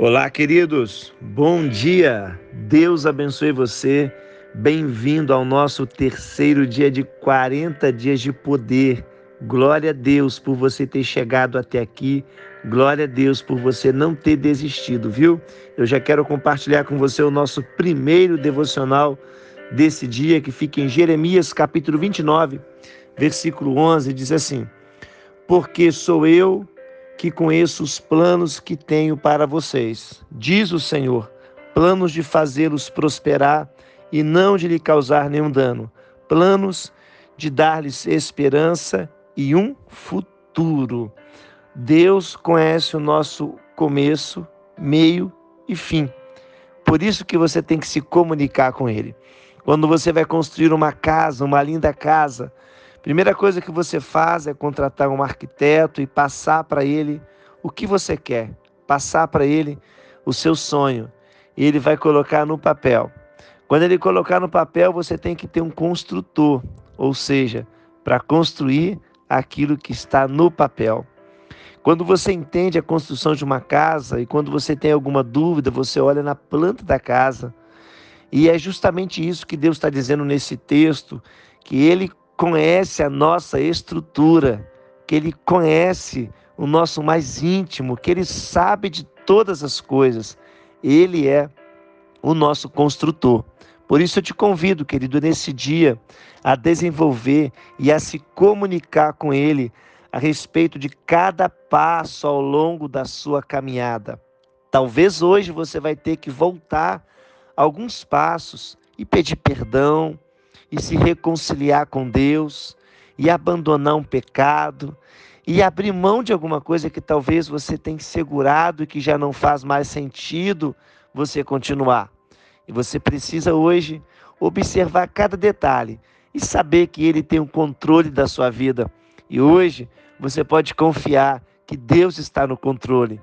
Olá, queridos. Bom dia. Deus abençoe você. Bem-vindo ao nosso terceiro dia de 40 dias de poder. Glória a Deus por você ter chegado até aqui. Glória a Deus por você não ter desistido, viu? Eu já quero compartilhar com você o nosso primeiro devocional desse dia, que fica em Jeremias capítulo 29, versículo 11, diz assim: Porque sou eu que conheço os planos que tenho para vocês, diz o Senhor, planos de fazê-los prosperar e não de lhe causar nenhum dano, planos de dar-lhes esperança e um futuro. Deus conhece o nosso começo, meio e fim. Por isso que você tem que se comunicar com ele. Quando você vai construir uma casa, uma linda casa, Primeira coisa que você faz é contratar um arquiteto e passar para ele o que você quer, passar para ele o seu sonho. E ele vai colocar no papel. Quando ele colocar no papel, você tem que ter um construtor, ou seja, para construir aquilo que está no papel. Quando você entende a construção de uma casa e quando você tem alguma dúvida, você olha na planta da casa. E é justamente isso que Deus está dizendo nesse texto, que Ele conhece a nossa estrutura, que Ele conhece o nosso mais íntimo, que Ele sabe de todas as coisas. Ele é o nosso construtor. Por isso eu te convido, querido, nesse dia, a desenvolver e a se comunicar com Ele a respeito de cada passo ao longo da sua caminhada. Talvez hoje você vai ter que voltar alguns passos e pedir perdão, e se reconciliar com Deus e abandonar um pecado e abrir mão de alguma coisa que talvez você tenha segurado e que já não faz mais sentido você continuar. E você precisa hoje observar cada detalhe e saber que ele tem o controle da sua vida. E hoje você pode confiar que Deus está no controle.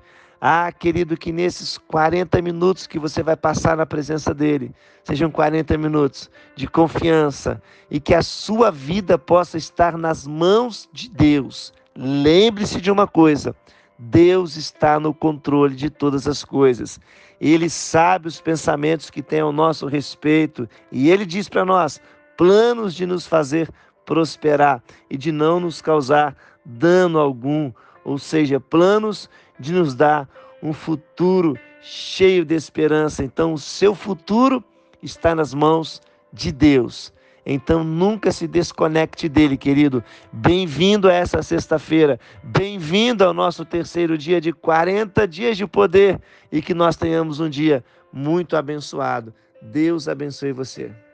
Ah, querido, que nesses 40 minutos que você vai passar na presença dele, sejam 40 minutos de confiança e que a sua vida possa estar nas mãos de Deus. Lembre-se de uma coisa: Deus está no controle de todas as coisas. Ele sabe os pensamentos que tem ao nosso respeito e ele diz para nós: planos de nos fazer prosperar e de não nos causar dano algum, ou seja, planos de nos dar um futuro cheio de esperança. Então, o seu futuro está nas mãos de Deus. Então nunca se desconecte dele, querido. Bem-vindo a essa sexta-feira. Bem-vindo ao nosso terceiro dia de 40 dias de poder e que nós tenhamos um dia muito abençoado. Deus abençoe você.